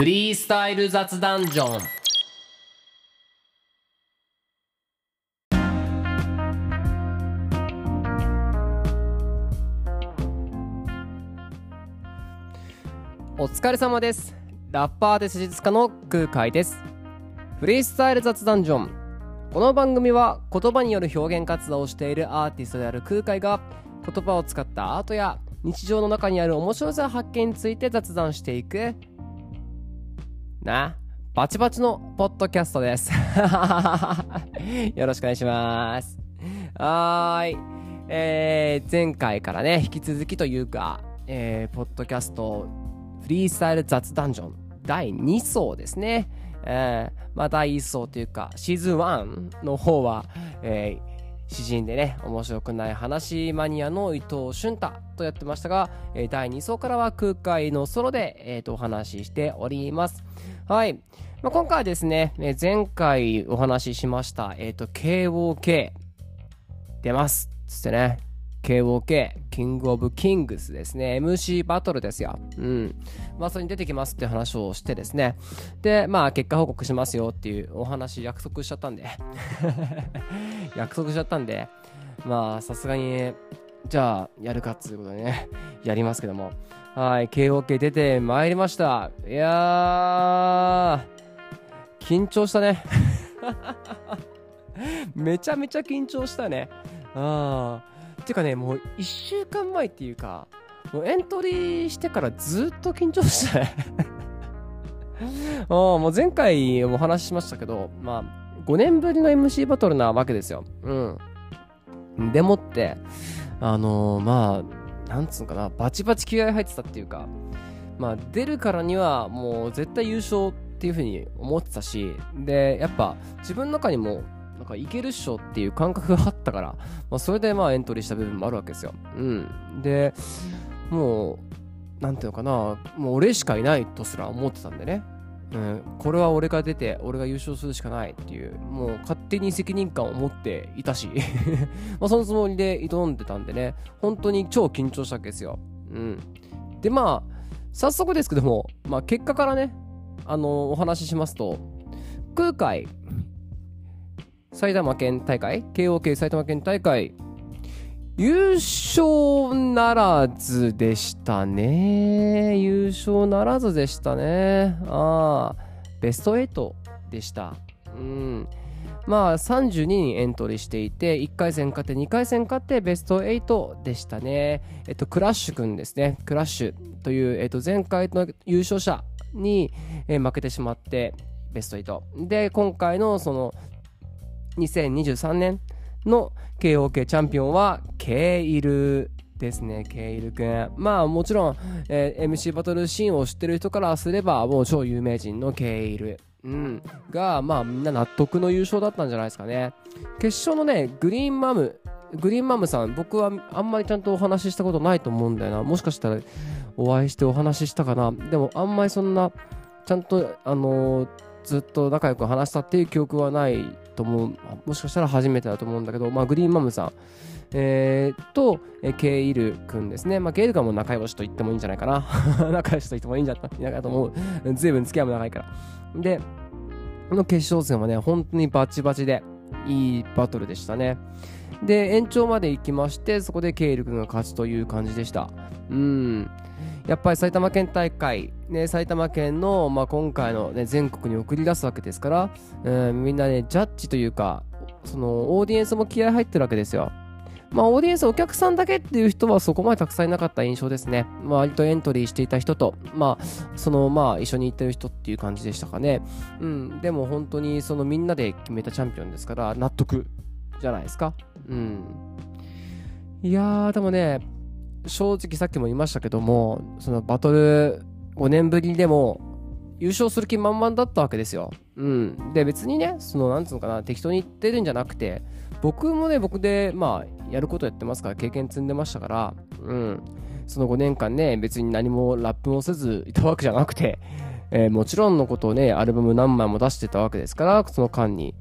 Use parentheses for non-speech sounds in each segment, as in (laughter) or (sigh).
フリースタイル雑談ジョン。お疲れ様です。ラッパーで施術家の空海です。フリースタイル雑談ジョン。この番組は言葉による表現活動をしているアーティストである空海が言葉を使ったアートや日常の中にある面白さ発見について雑談していくなバチバチのポッドキャストです。(laughs) よろしくお願いします。はーい。えー、前回からね引き続きというか、えー、ポッドキャストフリースタイル雑談ジョン第2層ですね。えー、まあ第1層というかシーズン1の方は、えー、詩人でね面白くない話マニアの伊藤俊太とやってましたが、第2層からは空海のソロで、えー、とお話ししております。はい、まあ、今回はですね、え、前回お話ししましたえっ、ー、と KOK 出ますつってね KOK、キングオブキングスですね。MC バトルですよ。うん。まあ、それに出てきますって話をしてですね。で、まあ、結果報告しますよっていうお話約束しちゃったんで (laughs) 約束しちゃったんで、まあ、さすがに、じゃあ、やるかっつうことでね、やりますけども。はい、KOK 出てまいりました。いやー、緊張したね。(laughs) めちゃめちゃ緊張したね。ああ。てかね、もう1週間前っていうか、もうエントリーしてからずっと緊張してね (laughs) もう前回お話ししましたけど、まあ、5年ぶりの MC バトルなわけですよ。うん。でもって、あのー、まあ、なんつうのかな、バチバチ気合入ってたっていうか、まあ、出るからにはもう絶対優勝っていうふうに思ってたし、で、やっぱ自分の中にもなんかいけるっしょっていう感覚があったから、まあ、それでまあエントリーした部分もあるわけですよ。うん。で、もう、なんていうのかな、もう俺しかいないとすら思ってたんでね。うん、これは俺が出て、俺が優勝するしかないっていう、もう勝手に責任感を持っていたし (laughs) まあそのつもりで挑んでたんでね、本当に超緊張したわけですよ。うん。で、まあ、早速ですけども、まあ結果からね、あの、お話ししますと、空海埼玉県大会 KOK 埼玉県大会優勝ならずでしたね。優勝ならずでしたね。ああベスト8でした。うん。まあ32人エントリーしていて1回戦勝って2回戦勝ってベスト8でしたね。えっとクラッシュくんですね。クラッシュという、えっと、前回の優勝者に、え負けてしまってベスト8で今回のその2023年の KOK チャンピオンはケイルですね、ケイルくん。まあもちろん、えー、MC バトルシーンを知ってる人からすればもう超有名人のケイル。うん、が、まあみんな納得の優勝だったんじゃないですかね。決勝のね、グリーンマム、グリーンマムさん、僕はあんまりちゃんとお話ししたことないと思うんだよな。もしかしたらお会いしてお話ししたかな。でもあんまりそんな、ちゃんと、あのー、ずっと仲良く話したっていう記憶はないと思うもしかしたら初めてだと思うんだけど、まあ、グリーンマムさん、えー、と、えー、ケイルくんですね。まあ、ケイルくんも仲良しと言ってもいいんじゃないかな。(laughs) 仲良しと言ってもいいんじゃないかと思う。随分付き合いも長いから。で、この決勝戦はね、本当にバチバチで、いいバトルでしたね。で、延長まで行きまして、そこでケイル君が勝つという感じでした。うん。やっぱり埼玉県大会、ね、埼玉県の、まあ、今回の、ね、全国に送り出すわけですから、うん、みんなね、ジャッジというか、そのオーディエンスも気合入ってるわけですよ。まあ、オーディエンスお客さんだけっていう人はそこまでたくさんいなかった印象ですね。まあ、割とエントリーしていた人と、まあ、その、まあ、一緒に行ってる人っていう感じでしたかね。うん。でも本当に、そのみんなで決めたチャンピオンですから、納得じゃないですか。うん。いやー、でもね、正直さっきも言いましたけども、そのバトル5年ぶりでも優勝する気満々だったわけですよ。うん。で、別にね、その、なんつうのかな、適当に言ってるんじゃなくて、僕もね、僕で、まあ、やることやってますから、経験積んでましたから、うん。その5年間ね、別に何もラップをせずいたわけじゃなくて、えー、もちろんのことをね、アルバム何枚も出してたわけですから、その間に、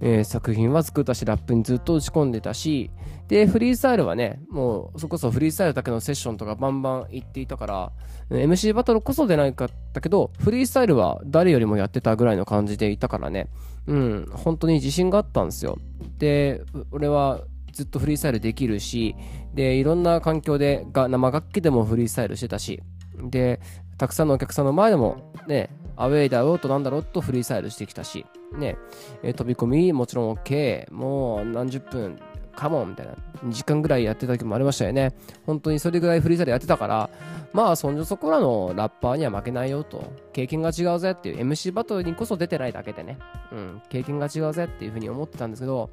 えー、作品は作ったし、ラップにずっと打ち込んでたし、で、フリースタイルはね、もう、そこそフリースタイルだけのセッションとかバンバン行っていたから、MC バトルこそ出ないかったけど、フリースタイルは誰よりもやってたぐらいの感じでいたからね、うん、本当に自信があったんですよ。で、俺はずっとフリースタイルできるし、で、いろんな環境でが生楽器でもフリースタイルしてたし、で、たくさんのお客さんの前でもね、アウェイだろうとなんだろうとフリースタイルしてきたし、ね、えー、飛び込みもちろん OK、もう何十分、カモンみたいな、2時間ぐらいやってた時もありましたよね。本当にそれぐらいフリースタイルやってたから、まあ、そんじょそこらのラッパーには負けないよと、経験が違うぜっていう、MC バトルにこそ出てないだけでね、うん、経験が違うぜっていうふうに思ってたんですけど、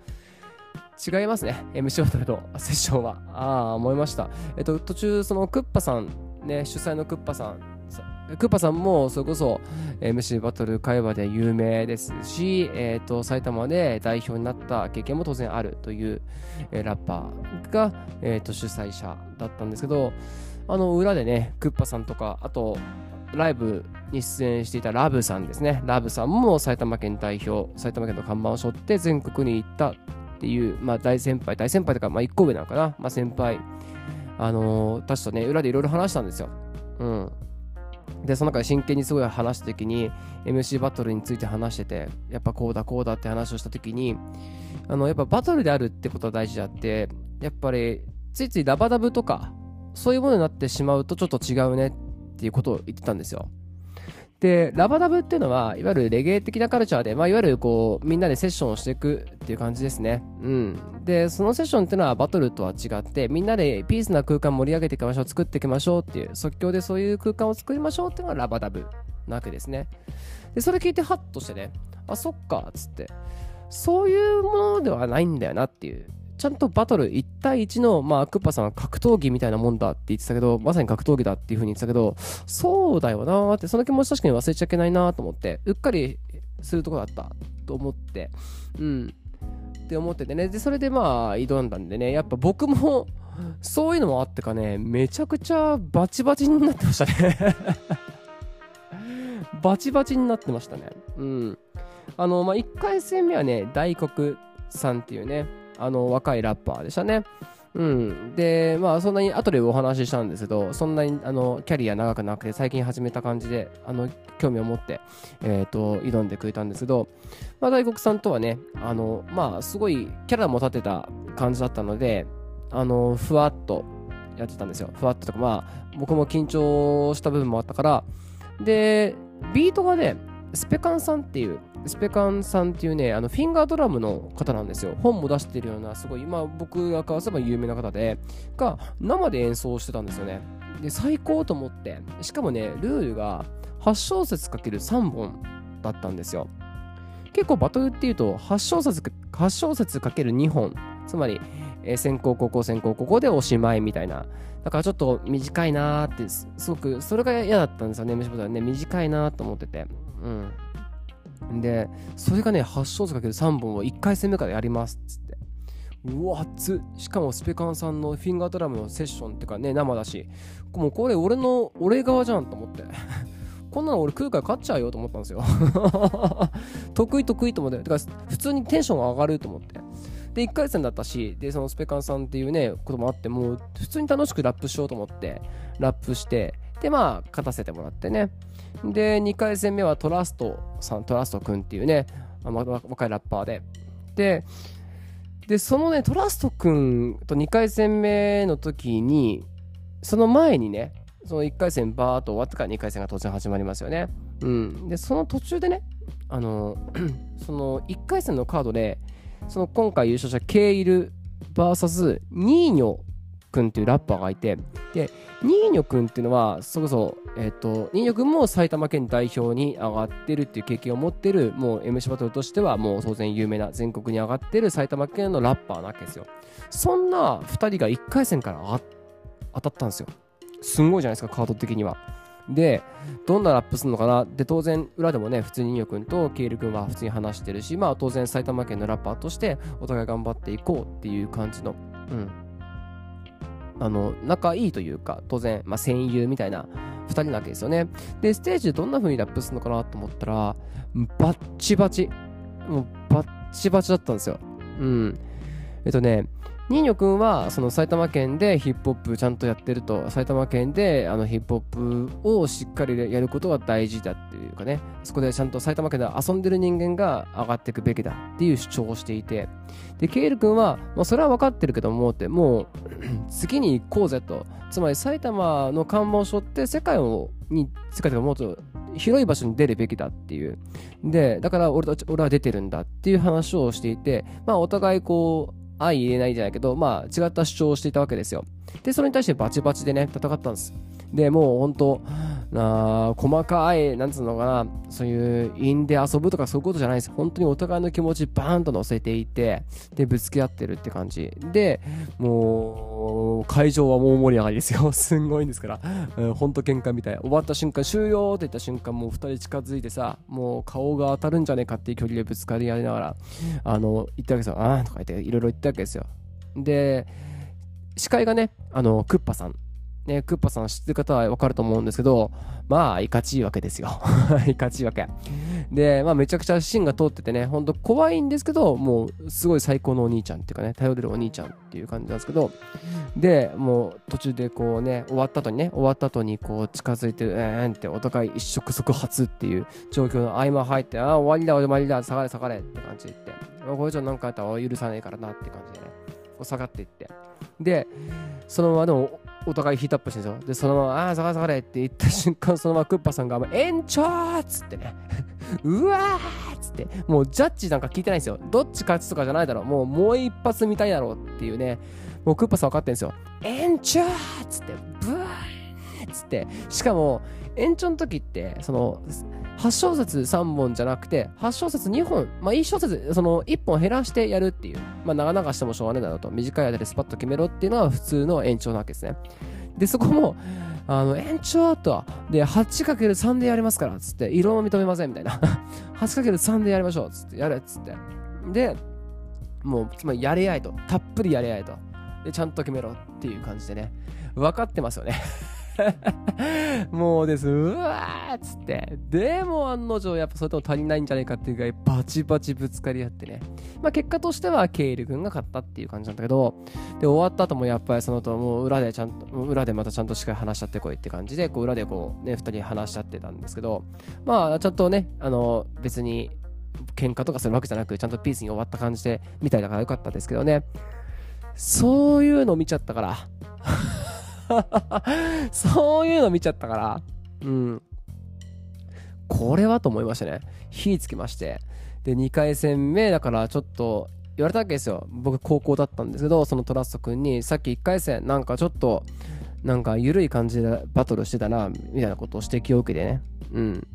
違いますね、MC バトルの (laughs) セッションは。ああ、思いました。えっと、途中、そのクッパさん、ね、主催のクッパさん、クーパさんもそれこそ MC バトル会話で有名ですし、えー、と埼玉で代表になった経験も当然あるという、え、ラッパーが、えー、と主催者だったんですけどあの裏でねクッパさんとかあとライブに出演していたラブさんですね。ラブさんも埼玉県代表埼玉県の看板を背負って全国に行ったっていう、まあ、大先輩大先輩とか、まあ、1個上なのかな、まあ、先輩あのー、たちとね裏でいろいろ話したんですよ。うん。で、その中で真剣にすごい話した時に、MC バトルについて話してて、やっぱこうだこうだって話をした時に、あの、やっぱバトルであるってことは大事であって、やっぱり、ついついダバダブとか、そういうものになってしまうとちょっと違うねっていうことを言ってたんですよ。で、ラバダブっていうのは、いわゆるレゲエ的なカルチャーで、まあ、いわゆるこう、みんなでセッションをしていくっていう感じですね。うん。で、そのセッションっていうのはバトルとは違って、みんなでピースな空間盛り上げていきましょう、作っていきましょうっていう、即興でそういう空間を作りましょうっていうのがラバダブなわけですね。で、それ聞いてハッとしてね、あ、そっか、つって、そういうものではないんだよなっていう。ちゃんとバトル1対1の、まあ、クッパさんは格闘技みたいなもんだって言ってたけど、まさに格闘技だっていう風に言ってたけど、そうだよなーって、その気持ち確かに忘れちゃいけないなと思って、うっかりするとこだったと思って、うん。って思っててね、で、それでまあ、挑んだんでね、やっぱ僕も、そういうのもあってかね、めちゃくちゃバチバチになってましたね (laughs) バチバチになってましたね。うん。あの、まあ、1回戦目はね、大黒さんっていうね、あの若いラッパーでしたね。うん、で、まあ、そんなに後でお話ししたんですけど、そんなにあのキャリア長くなくて、最近始めた感じで、あの興味を持って、えーと、挑んでくれたんですけど、まあ、大黒さんとはね、あのまあ、すごいキャラも立てた感じだったので、あのふわっとやってたんですよ。ふわっととか、まあ、僕も緊張した部分もあったから、で、ビートがね、スペカンさんっていう、スペカンさんっていうね、あのフィンガードラムの方なんですよ。本も出してるような、すごい、今僕がかわせば有名な方で、が生で演奏してたんですよね。で、最高と思って、しかもね、ルールが8小節かける3本だったんですよ。結構バトルっていうと8小節 ,8 小節かける2本、つまり、えー、先行後攻先行ここでおしまいみたいな。だからちょっと短いなーって、すごく、それが嫌だったんですよね、飯ボタンね。短いなーと思ってて。うん。で、それがね、8小節かける3本を1回戦目からやりますっつって。うわ、熱しかもスペカンさんのフィンガードラムのセッションってかね、生だし、もうこれ俺の、俺側じゃんと思って。(laughs) こんなの俺空海勝っちゃうよと思ったんですよ (laughs) 得意得意と思って。だか普通にテンションが上がると思って。で、1回戦だったし、で、そのスペカンさんっていうね、こともあって、もう普通に楽しくラップしようと思って、ラップして、で、まあ、勝たせてもらってね。で、2回戦目はトラストさん、トラスト君っていうね、若いラッパーで。で、で、そのね、トラスト君と2回戦目の時に、その前にね、その1回戦バーっと終わってから2回戦が当然始まりますよね。うん。で、その途中でね、あの、(clears throat) その1回戦のカードで、その今回優勝したケイル VS ニーニョ君っていうラッパーがいて、で、ニーニョ君っていうのは、そこそ、えっ、ー、と、ニーニョ君も埼玉県代表に上がってるっていう経験を持ってる、もう MC バトルとしてはもう当然有名な全国に上がってる埼玉県のラッパーなわけですよ。そんな2人が1回戦から当たったんですよ。すんごいじゃないですか、カード的には。で、どんなラップするのかな？で、当然、裏でもね、普通にニーニョ君とケイル君は普通に話してるし、まあ当然埼玉県のラッパーとしてお互い頑張っていこうっていう感じの、うん、あの仲いいというか当然、まあ、戦友みたいな2人なわけですよね。で、ステージでどんな風にラップするのかなと思ったら、バッチバチ。もうバッチバチだったんですよ。うん。えっとね、ニーニョ君はその埼玉県でヒップホップちゃんとやってると埼玉県であのヒップホップをしっかりやることが大事だっていうかね。そこでちゃんと埼玉県で遊んでる人間が上がっていくべきだっていう主張をしていて。でケイル君は、まあ、それは分かってるけどもってもう (clears throat) 次に行こうぜと。つまり埼玉の看板を背負って世界をに世界とかもっと広い場所に出るべきだっていう。でだから俺たち俺は出てるんだっていう話をしていてまあお互いこう相入れないじゃないけど、まあ違った主張をしていたわけですよ。で、それに対してバチバチでね、戦ったんです。で、もう本当、あ細かい、なんつうのかな、そういう因で遊ぶとかそういうことじゃないです。本当にお互いの気持ちバーンと乗せていて、で、ぶつけ合ってるって感じ。で、もう、会場はもう盛り上がりですよ。(laughs) すんごいんですから。うん、本当喧嘩みたい。終わった瞬間、終了って言った瞬間、もう2人近づいてさ、もう顔が当たるんじゃねえかっていう距離でぶつかり合いながら、あの、言ったわけですよ。あーとか言って、いろいろ言ったわけですよ。で、司会がね、あの、クッパさん。ね、クッパさん知ってる方はわかると思うんですけど、まあ、いかちいわけですよ。(laughs) いかちいわけ。で、まあ、めちゃくちゃ芯が通っててね、ほんと怖いんですけど、もう、すごい最高のお兄ちゃんっていうかね、頼れるお兄ちゃんっていう感じなんですけど、で、もう、途中でこうね、終わった後にね、終わった後にこう、近づいて、えーんって、お互い一触即発っていう状況の合間入って、ああ、終わりだ、終わりだ、下がれ、下がれって感じで言って、これ以上なんかやったら許さないからなって感じでね、こう下がっていって。で、そのままでも、お互いヒートアップしてるんですよ。で、そのまま、ああ、下がれ下がれって言った瞬間、そのままクッパさんが、延長っつってね、(laughs) うわーっつって、もうジャッジなんか聞いてないんですよ。どっち勝つとかじゃないだろう。もう、もう一発見たいだろうっていうね、もうクッパさん分かってるんですよ。延長っつって、ブワーっつって、しかも、延長の時って、その、8小節3本じゃなくて、8小節2本、まあ1小節、その1本減らしてやるっていう、まあ長々してもしょうがないだろうと、短い間でスパッと決めろっていうのは普通の延長なわけですね。で、そこも、あの、延長とは、で、8×3 でやりますから、つって、色も認めません、みたいな。(laughs) 8×3 でやりましょう、つって、やれ、つって。で、もう、つまりやれやいと。たっぷりやれやいと。で、ちゃんと決めろっていう感じでね。分かってますよね (laughs) もうです、うわーっつって。でも案の定、やっぱそれとも足りないんじゃないかっていうぐらいバチバチぶつかり合ってね。まあ結果としてはケイル君が勝ったっていう感じなんだけど、で、終わった後もやっぱりその後もう裏でちゃんと、裏でまたちゃんとしっかり話しちゃってこいって感じで、こう裏でこうね、二人話しちゃってたんですけど、まあちゃんとね、あの、別に喧嘩とかするわけじゃなく、ちゃんとピースに終わった感じで、みたいだからよかったですけどね。そういうの見ちゃったから。(laughs) そういうの見ちゃったから、うん。これはと思いましたね。火つきまして。で、2回戦目だからちょっと言われたわけですよ。僕高校だったんですけど、そのトラスト君にさっき1回戦なんかちょっとなんか緩い感じでバトルしてたな、みたいなことを指摘を受けてね。うん。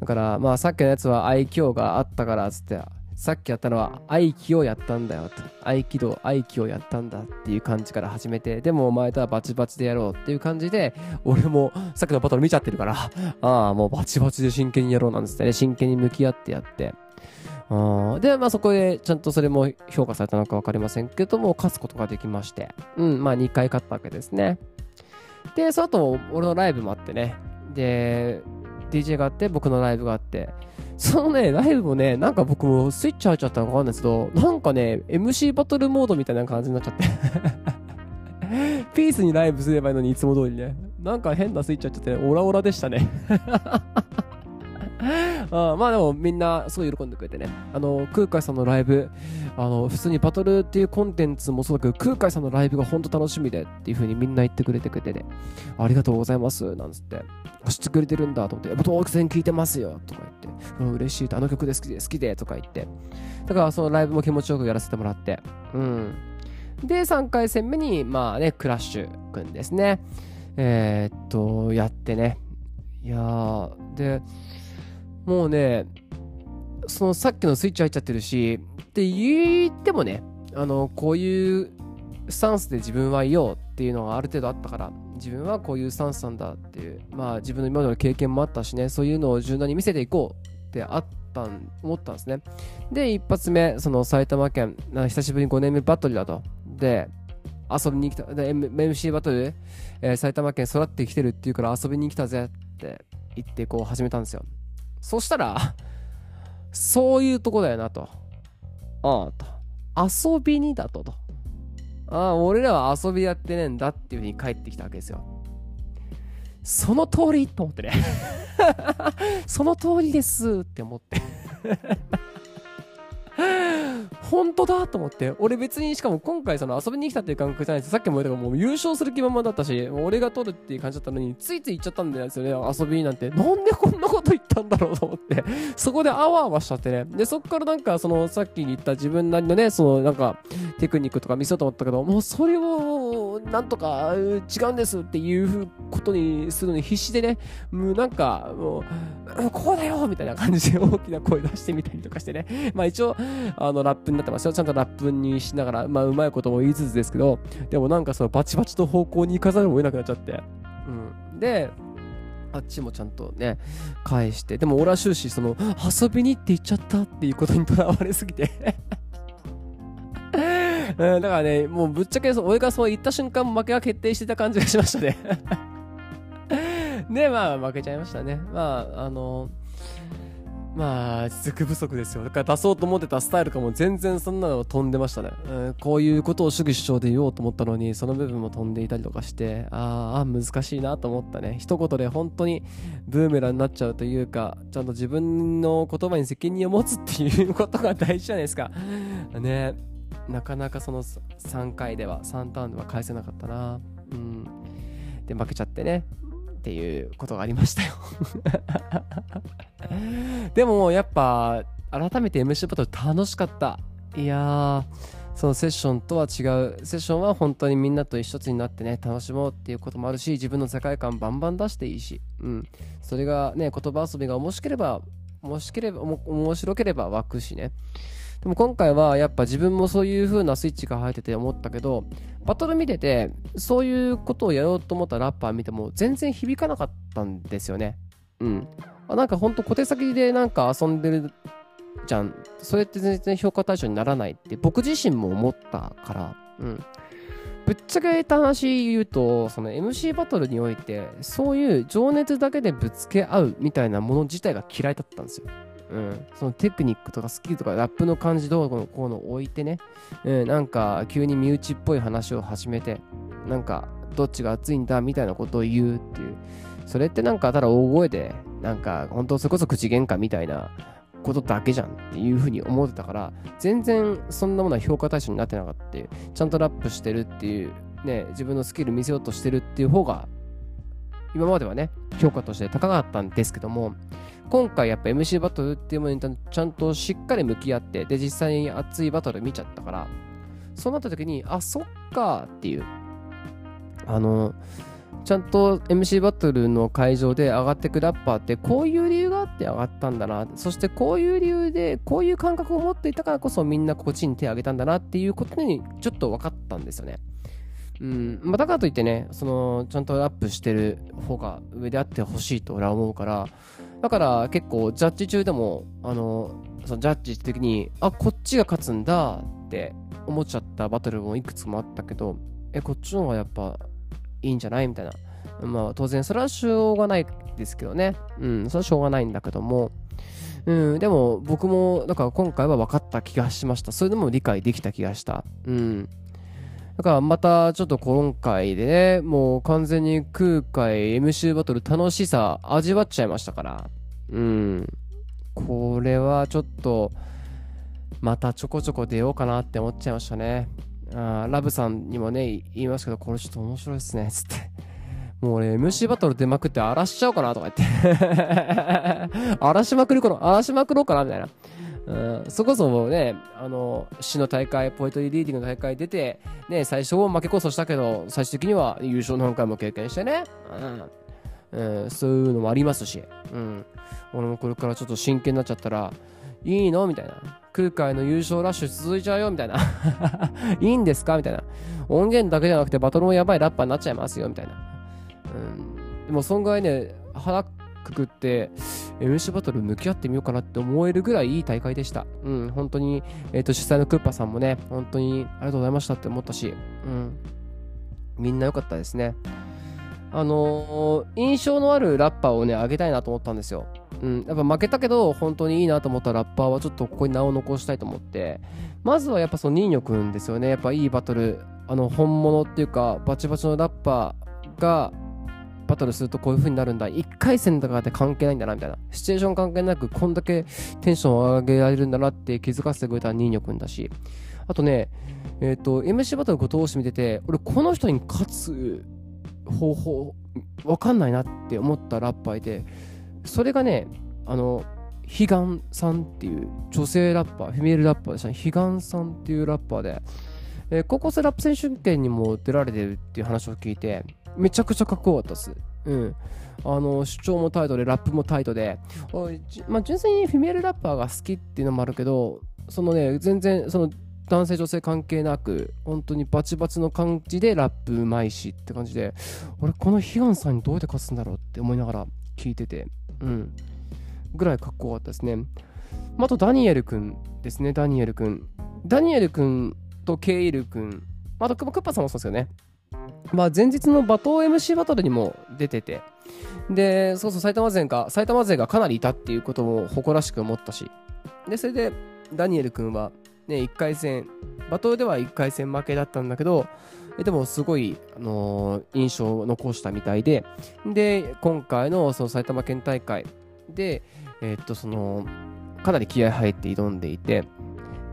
だからまあさっきのやつは愛嬌があったからつってさっきやったのは愛機をやったんだよと。合気道、愛機をやったんだっていう感じから始めて、でもお前とはバチバチでやろうっていう感じで、俺もさっきのバトル見ちゃってるから、ああ、もうバチバチで真剣にやろうなんですってね、真剣に向き合ってやって。あで、まあそこでちゃんとそれも評価されたのか分かりませんけども、勝つことができまして、うん、まあ2回勝ったわけですね。で、その後、俺のライブもあってね、で、DJ があって、僕のライブがあって、そのね、ライブもね、なんか僕もスイッチ入っちゃったのかわかんないですけど、なんかね、MC バトルモードみたいな感じになっちゃって。(laughs) ピースにライブすればいいのにいつも通りね。なんか変なスイッチ入っちゃって、オラオラでしたね。あ (laughs) まあでもみんなすごい喜んでくれてね。あの、空海さんのライブ、あの、普通にバトルっていうコンテンツもそうだけど、空海さんのライブが本当楽しみでっていう風にみんな言ってくれてくれてね、ありがとうございます、なんつって、知ってくれてるんだと思って、僕当然聞いてますよ、とか言って、うん、嬉しいあの曲で好きで好きで、とか言って。だからそのライブも気持ちよくやらせてもらって、うん。で、3回戦目に、まあね、クラッシュくんですね。えー、っと、やってね。いやー、で、もうね、そのさっきのスイッチ入っちゃってるし、って言ってもね、あの、こういうスタンスで自分はいようっていうのがある程度あったから、自分はこういうスタンスなんだっていう、まあ自分の今までの経験もあったしね、そういうのを柔軟に見せていこうってあったん、思ったんですね。で、一発目、その埼玉県、久しぶりに5年目バトルだと。で、遊びに来た、で M- MC バトル、えー埼玉県育ってきてるっていうから遊びに来たぜって言ってこう始めたんですよ。そしたら、そういうとこだよなと。ああ、と。遊びにだとと。ああ、俺らは遊びやってねえんだっていうふうに帰ってきたわけですよ。その通りと思ってね。(laughs) その通りですって思って。本当だと思って。俺別にしかも今回その遊びに来たっていう感覚じゃないですさっきも言ったけどもう優勝する気満々だったし、俺が取るっていう感じだったのに、ついつい行っちゃったんですよね、遊びなんて。なんでこんなこと言ったんだろうと思って。(laughs) そこであわあわしちゃってね。で、そっからなんかそのさっき言った自分なりのね、そのなんかテクニックとか見せようと思ったけど、もうそれをなんとか違うんですっていうことにするのに必死でね、もうなんかもう、こうだよみたいな感じで大きな声出してみたりとかしてね。まあ一応、あのラップになってますよ。ちゃんとラップにしながら、まあうまいことも言いつつですけど、でもなんかそのバチバチの方向に行かざるを得なくなっちゃって。うん。で、あっちもちゃんとね、返して、でも俺は終始その、遊びにって言っちゃったっていうことにとらわれすぎてうん、だからね、もうぶっちゃけそ俺がそう言った瞬間負けが決定してた感じがしましたねで、まあ負けちゃいましたね。まあ、あの、まあ、実力不足ですよ。だから出そうと思ってたスタイルかも全然そんなの飛んでましたね。うん、こういうことを主義主張で言おうと思ったのに、その部分も飛んでいたりとかして、ああ、難しいなと思ったね。一言で本当にブーメランになっちゃうというか、ちゃんと自分の言葉に責任を持つっていうことが大事じゃないですか。(laughs) ねなかなかその3回では、3ターンでは返せなかったな。うん。で、負けちゃってね。っていうことがありましたよ。(laughs) でもやっぱ改めて MC バトル楽しかった。いやそのセッションとは違う。セッションは本当にみんなと一つになってね楽しもうっていうこともあるし自分の世界観バンバン出していいし、うん、それがね言葉遊びが面白ければ面白ければ面白ければ湧くしね。でも今回はやっぱ自分もそういう風なスイッチが入ってて思ったけどバトル見ててそういうことをやろうと思ったラッパー見ても全然響かなかったんですよね。うん。あなんかほんと小手先でなんか遊んでるじゃん。それって全然評価対象にならないって僕自身も思ったから。うん。ぶっちゃけた話言うとその MC バトルにおいてそういう情熱だけでぶつけ合うみたいなもの自体が嫌いだったんですよ。うん、そのテクニックとかスキルとかラップの感じどうこのこうの置いてね、うん、なんか急に身内っぽい話を始めてなんかどっちが熱いんだみたいなことを言うっていう。それってなんかただ大声でなんか本当それこそ口喧嘩みたいなことだけじゃんっていうふうに思ってたから全然そんなものは評価対象になってなかったっていう。ちゃんとラップしてるっていうね自分のスキル見せようとしてるっていう方が今まではね評価として高かったんですけども今回やっぱ MC バトルっていうものにちゃんとしっかり向き合ってで実際に熱いバトル見ちゃったからそうなった時にあそっかっていう。あのちゃんと MC バトルの会場で上がってくラッパーってこういう理由があって上がったんだな。そしてこういう理由でこういう感覚を持っていたからこそみんなこっちに手を挙げたんだなっていうことにちょっと分かったんですよね。うん。まあ、だからといってねそのちゃんとラップしてる方が上であってほしいと俺は思うからだから結構ジャッジ中でもあのそのジャッジ的にあこっちが勝つんだって思っちゃったバトルもいくつもあったけどえこっちの方がやっぱいいんじゃないみたいな。まあ当然それはしょうがないですけどね。うんそれはしょうがないんだけども。うんでも僕もだから今回は分かった気がしました。それでも理解できた気がした。うん。だからまたちょっと今回でね、もう完全に空海 MC バトル楽しさ味わっちゃいましたから。うん。これはちょっと、またちょこちょこ出ようかなって思っちゃいましたね。あラブさんにもね、言いますけど、これちょっと面白いですね、つって。もう俺 MC バトル出まくって荒らしちゃおうかなとか言って。(laughs) 荒らしまくるかな荒らしまくろうかなみたいな。うん、そこそもね、あの、市の大会、ポエトリーリーディングの大会出て、ね、最初は負けこそしたけど、最終的には優勝何回も経験してね、うん。うん、そういうのもありますし、うん、俺もこれからちょっと真剣になっちゃったら、いいの？みたいな。空海の優勝ラッシュ続いちゃうよ？みたいな。(laughs) いいんですか？みたいな。音源だけじゃなくてバトルもやばいラッパーになっちゃいますよ？みたいな。うん、でも、そんぐらいね、腹くくって MC バトル向き合ってみようかなって思えるぐらいいい大会でした。うん、本当に、えっ、ー、と、主催のクッパさんもね、本当にありがとうございましたって思ったし、うん。みんな良かったですね。あのー、印象のあるラッパーをね、あげたいなと思ったんですよ。うん、やっぱ負けたけど、本当にいいなと思ったラッパーはちょっとここに名を残したいと思って、まずはやっぱそのニーニョくんですよね。やっぱいいバトル、あの、本物っていうか、バチバチのラッパーが、バトルするとこういう風になるんだ。1回戦とかって関係ないんだな、みたいな。シチュエーション関係なく、こんだけテンションを上げられるんだなって気づかせてくれたニーニョくんだし。あとね、えっ、ー、と、MC バトルご通して見てて、俺この人に勝つ方法、わかんないなって思ったラッパーいて、それがね、あの、ヒガンさんっていう女性ラッパー、フィメールラッパーでしたね。ヒガンさんっていうラッパーで、えー、高校生ラップ選手権にも出られてるっていう話を聞いて、めちゃくちゃかっこよかったです。うん。あの、主張もタイトで、ラップもタイトで、まあ、純粋にフィメールラッパーが好きっていうのもあるけど、そのね、全然、その、男性女性関係なく本当にバチバチの感じでラップうまいしって感じで俺このヒガンさんにどうやって勝つんだろうって思いながら聞いててうん。ぐらいかっこよかったですね、あとダニエルくんですねダニエルくん。ダニエルくんとケイルくん。あとクッパさんもそうですよね。まあ前日の罵倒 MC バトルにも出ててでそうそう埼玉勢が埼玉勢がかなりいたっていうことも誇らしく思ったしでそれでダニエル君はね、1回戦、バトルでは1回戦負けだったんだけど、でもすごい、あのー、印象を残したみたいで、で、今回のその埼玉県大会で、えー、っと、その、かなり気合入って挑んでいて、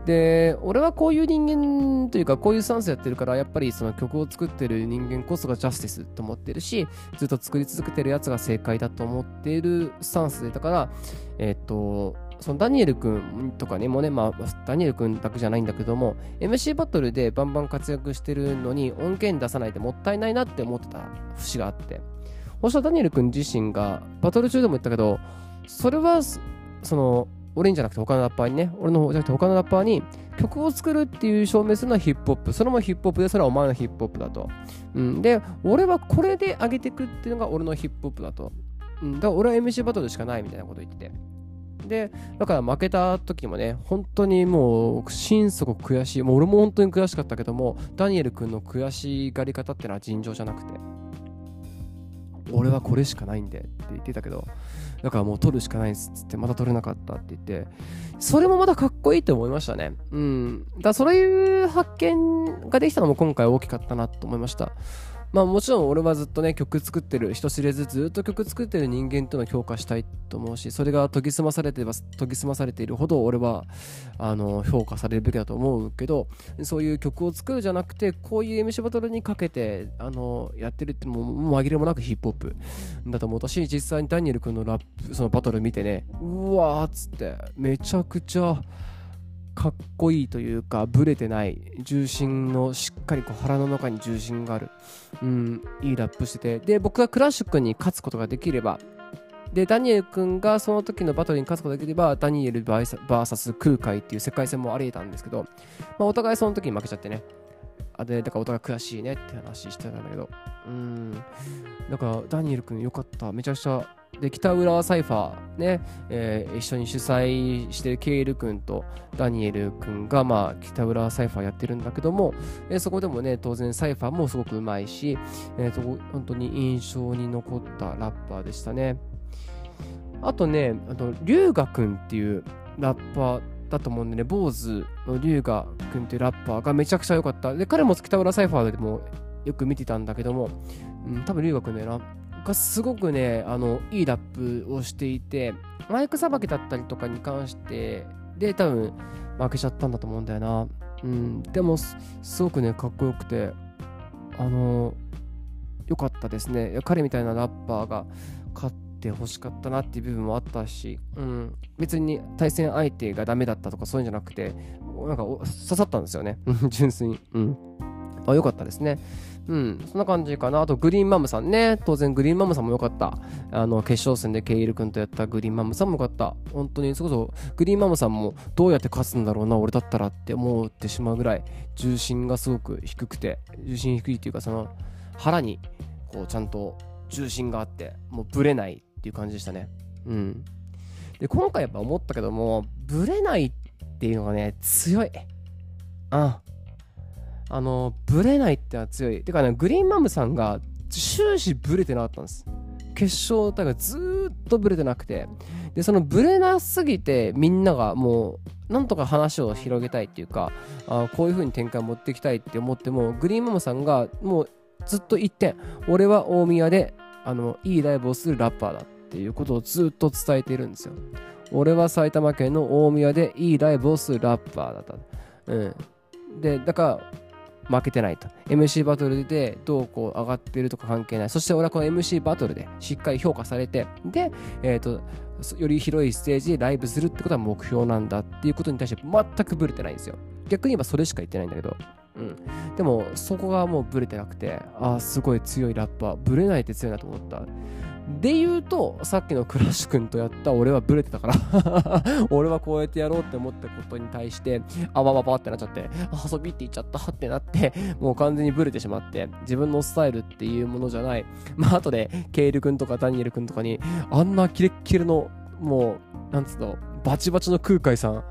で、俺はこういう人間というか、こういうスタンスやってるから、やっぱりその曲を作ってる人間こそがジャスティスと思ってるし、ずっと作り続けてるやつが正解だと思ってるスタンスで、だから、えっと、そのダニエル君とかね、もうね、まあ、ダニエル君だけじゃないんだけども、MC バトルでバンバン活躍してるのに音源出さないでもったいないなって思ってた節があって、そしたらダニエル君自身が、バトル中でも言ったけど、それは、その、俺にじゃなくて他のラッパーにね、俺の方じゃなくて他のラッパーに曲を作るっていう証明するのはヒップホップ。それもヒップホップで、それはお前のヒップホップだと。うん、で、俺はこれで上げていくっていうのが俺のヒップホップだと。うん、だから俺は MC バトルしかないみたいなこと言ってて。で、だから負けた時もね、本当にもう、心底悔しい。もう俺も本当に悔しかったけども、ダニエル君の悔しがり方ってのは尋常じゃなくて、俺はこれしかないんでって言ってたけど、だからもう撮るしかないっつって、また撮れなかったって言って、それもまたかっこいいって思いましたね。うん。だからそういう発見ができたのも今回大きかったなと思いました。まあもちろん俺はずっとね曲作ってる人知れずずっと曲作ってる人間というのを評価したいと思うしそれが研ぎ澄まされてば研ぎ澄まされているほど俺はあの評価されるべきだと思うけどそういう曲を作るじゃなくてこういう MC バトルにかけてあのやってるってもう紛れもなくヒップホップだと思ったし実際にダニエル君のラップそのバトル見てねうわーっつってめちゃくちゃかっこいいというかブレてない。重心のしっかりこう腹の中に重心がある、うん、いいラップしてて。で僕がクラッシュ君に勝つことができれば。でダニエル君がその時のバトルに勝つことができればダニエル VS 空海っていう世界戦もあり得たんですけど、まあ、お互いその時に負けちゃってね。あでだからお互い悔しいねって話してたんだけど。うん。だからダニエル君よかった。めちゃくちゃで北浦サイファーね、えー、一緒に主催してるケイル君とダニエル君が、まあ、北浦サイファーやってるんだけども、えー、そこでもね当然サイファーもすごくうまいし、えーと、本当に印象に残ったラッパーでしたね。あとねあと龍河君っていうラッパーだと思うんでね、坊主の龍河君っていうラッパーがめちゃくちゃ良かった。で、彼も北浦サイファーでもよく見てたんだけども、うん、多分龍河君だよな。がすごくね、あの、いいラップをしていて、マイクさばきだったりとかに関して、で、多分、負けちゃったんだと思うんだよな。うん、でも、すごくね、かっこよくて、あの、良かったですね。彼みたいなラッパーが勝ってほしかったなっていう部分もあったし、うん、別に対戦相手がダメだったとかそういうんじゃなくて、なんか刺さったんですよね。(laughs) 純粋に。うん。あ、良かったですね。うん、そんな感じかな。あと、グリーンマムさんね。当然、グリーンマムさんも良かった。あの、決勝戦でケイル君とやったグリーンマムさんも良かった。本当に、そこそ、グリーンマムさんもどうやって勝つんだろうな、俺だったらって思ってしまうぐらい、重心がすごく低くて、重心低いっていうか、その、腹に、こう、ちゃんと重心があって、もうブレないっていう感じでしたね。うん。で、今回やっぱ思ったけども、ブレないっていうのがね、強い。ああの、ブレないってのは強い。てかね、グリーンマムさんが終始ブレてなかったんです。決勝大会ずっとブレてなくて。で、そのブレなすぎてみんながもう、なんとか話を広げたいっていうか、あこういう風に展開持っていきたいって思っても、グリーンマムさんがもうずっと言って、俺は大宮で、あの、いいライブをするラッパーだっていうことをずっと伝えているんですよ。俺は埼玉県の大宮でいいライブをするラッパーだった。うん。で、だから、負けてないと。MC バトルでどうこう上がってるとか関係ない。そして俺はこの MC バトルでしっかり評価されて、で、えっ、ー、と、より広いステージでライブするってことは目標なんだっていうことに対して全くブレてないんですよ。逆に言えばそれしか言ってないんだけど。うん。でも、そこがもうブレてなくて、ああ、すごい強いラッパー。ブレないって強いなと思った。で言うと、さっきのクラッシュ君とやった俺はブレてたから (laughs) 俺はこうやってやろうって思ったことに対して、あわわわってなっちゃって、遊びって言っちゃったってなって、もう完全にブレてしまって、自分のスタイルっていうものじゃない。まあ、後で、ケイル君とかダニエル君とかに、あんなキレッキレの、もう、なんつうの、バチバチの空海さん、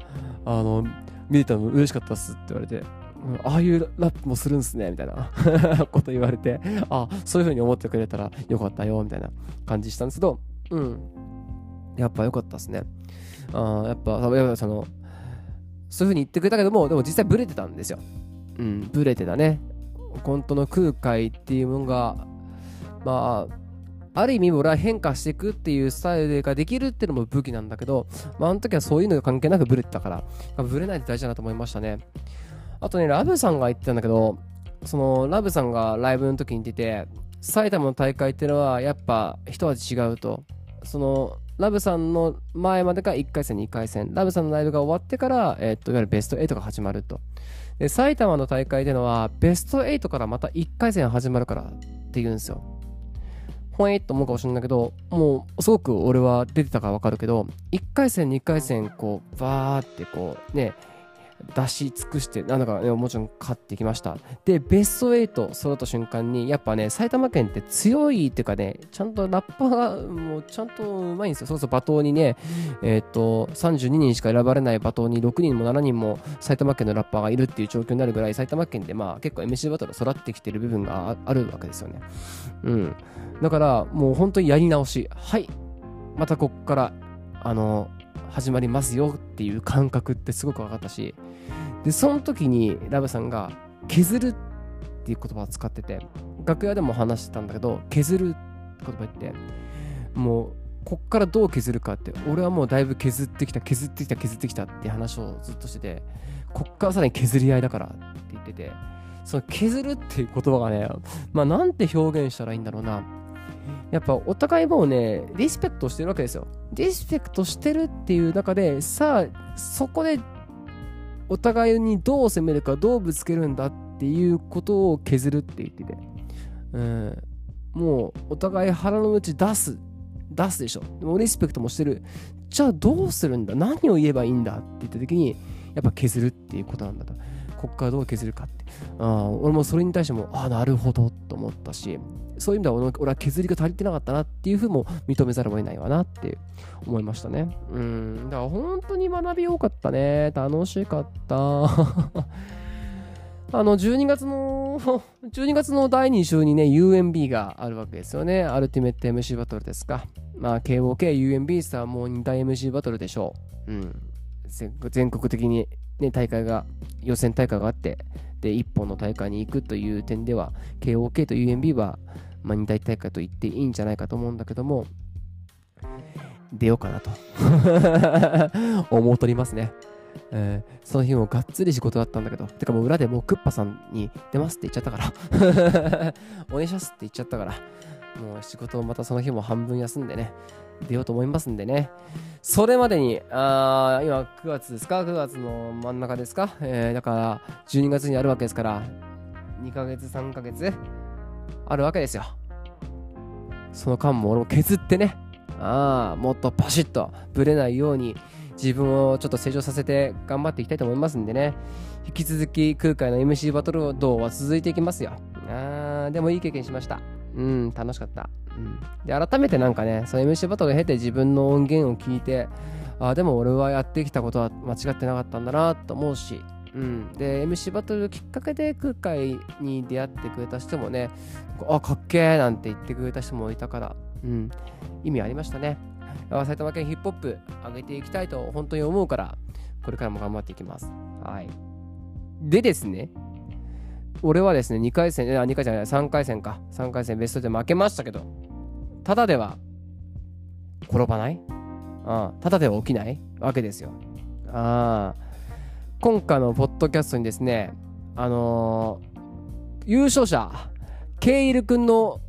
あの、見れたの嬉しかったっすって言われて、ああいうラップもするんすね、みたいな (laughs) こと言われて、あそういう風に思ってくれたらよかったよ、みたいな感じしたんですけど、うん。やっぱよかったっすね。あやっぱ、やっぱその、そういう風に言ってくれたけども、でも実際ブレてたんですよ。うん、ブレてたね。本当の空海っていうものが、まあ、ある意味俺は変化していくっていうスタイルができるっていうのも武器なんだけど、まあ、あの時はそういうのが関係なくブレてたから、ブレないって大事だなと思いましたね。あとね、ラブさんが言ってたんだけど、そのラブさんがライブの時に出て、埼玉の大会っていうのはやっぱ一味違うと。そのラブさんの前までが1回戦、2回戦。ラブさんのライブが終わってから、え、っと、いわゆるベスト8が始まると。で、埼玉の大会っていうのは、ベスト8からまた1回戦始まるからって言うんですよ。ほえっと思うかもしれないけど、もう、すごく俺は出てたからわかるけど、1回戦、2回戦、こう、バーってこう、ね、出し尽くして、なんだかね、もちろん勝ってきました。で、ベスト8揃った瞬間に、やっぱね、埼玉県って強いっていうかね、ちゃんとラッパーが、もうちゃんとうまいんですよ。そうそう、罵倒にね、えっ、ー、と、32人しか選ばれない罵倒に6人も7人も埼玉県のラッパーがいるっていう状況になるぐらい、埼玉県でまあ結構 MC バトル育ってきてる部分があるわけですよね。うん。だから、もう本当にやり直し。はい。またこっから、あの、始まりますよっていう感覚ってすごく分かったし、で、その時にラブさんが削るっていう言葉を使ってて、楽屋でも話してたんだけど、削るって言葉言って、もう、こっからどう削るかって、俺はもうだいぶ削ってきた、削ってきた、削ってきたって話をずっとしてて、こっからさらに削り合いだからって言ってて、その削るっていう言葉がね、まあなんて表現したらいいんだろうな。やっぱお互いもうね、リスペクトしてるわけですよ。リスペクトしてるっていう中で、さあ、そこでお互いにどう攻めるか、どうぶつけるんだっていうことを削るって言ってて、うん、もうお互い腹の内出す、出すでしょ。でもリスペクトもしてる。じゃあどうするんだ？何を言えばいいんだ？って言った時に、やっぱ削るっていうことなんだと。こっからどう削るかって。あ俺もそれに対しても、ああ、なるほどと思ったし、そういう意味では俺は削りが足りてなかったなっていうふうも認めざるを得ないわなって思いましたね。うん。だから本当に学び多かったね。楽しかった。(laughs) あの、12月の、(laughs) 12月の第2週にね、UMB があるわけですよね。アルティメット MC バトルですか。まあ、KOK、UMB スターもう2大 MC バトルでしょう。うん。全国的にね、大会が、予選大会があって、で、1本の大会に行くという点では、KOK と UMB は、まあ、二大大会と言っていいんじゃないかと思うんだけども、出ようかなと。(laughs) 思うとりますね。えー、その日もがっつり仕事だったんだけど、てかもう裏でもうクッパさんに出ますって言っちゃったから。(laughs) お願いしますって言っちゃったから、もう仕事をまたその日も半分休んでね、出ようと思いますんでね。それまでに、あ今9月ですか ?9 月の真ん中ですか？えー、だから12月にあるわけですから、2ヶ月、3ヶ月あるわけですよ。その間も俺も削ってね、ああ、もっとパシッとぶれないように自分をちょっと成長させて頑張っていきたいと思いますんでね、引き続き空海の MC バトル道は続いていきますよ。ああ、でもいい経験しました。うん、楽しかった。うん、で、改めてなんかね、その MC バトルを経て自分の音源を聞いて、ああ、でも俺はやってきたことは間違ってなかったんだなと思うし、うん。で、MC バトルきっかけで空海に出会ってくれた人もね、あ、かっけーなんて言ってくれた人もいたから、うん。意味ありましたね。埼玉県ヒップホップ上げていきたいと本当に思うから、これからも頑張っていきます。はい。でですね、俺はですね、2回戦、あ、2回じゃない、3回戦か。3回戦ベストで負けましたけど、ただでは転ばない？ああただでは起きない？わけですよ。ああ今回のポッドキャストにですね、あのー、優勝者、ケイル君の、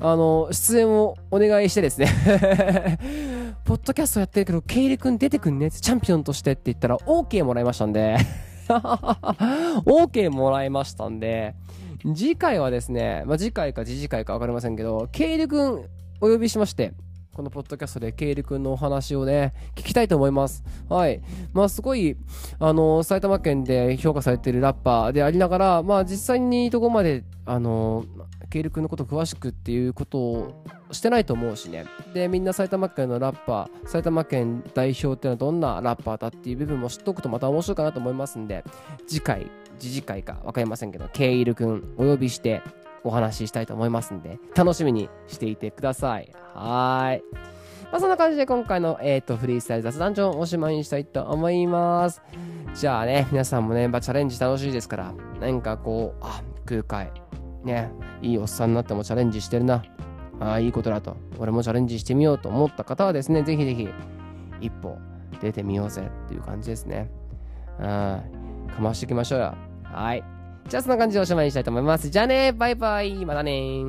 あのー、出演をお願いしてですね (laughs) ポッドキャストやってるけど、ケイル君出てくんねチャンピオンとしてって言ったら OK もらいましたんで (laughs) OK もらいましたんで、次回はですね、まあ、次回か次次回か分かりませんけど、ケイル君お呼びしまして、このポッドキャストでケイル君のお話をね、聞きたいと思います。はい。まあ、すごい、あの、埼玉県で評価されてるラッパーでありながら、まあ、実際にどこまで、あの、ケイル君のこと詳しくっていうことをしてないと思うしね。で、みんな埼玉県のラッパー、埼玉県代表っていうのはどんなラッパーだっていう部分も知っておくとまた面白いかなと思いますんで、次回、次次回か分かりませんけど、ケイル君お呼びして、お話ししたいと思いますんで、楽しみにしていてください。はい。まあ、そんな感じで今回の、えーと、フリースタイル雑談場おしまいにしたいと思います。じゃあね、皆さんもね、まあ、チャレンジ楽しいですから、何かこう、あ、空海、ね、いいおっさんになってもチャレンジしてるな。ああ、いいことだと。俺もチャレンジしてみようと思った方はですね、ぜひぜひ、一歩出てみようぜっていう感じですね。うん、かましていきましょうよ。はい。じゃあそんな感じでおしまいにしたいと思います。じゃあねバイバイまたね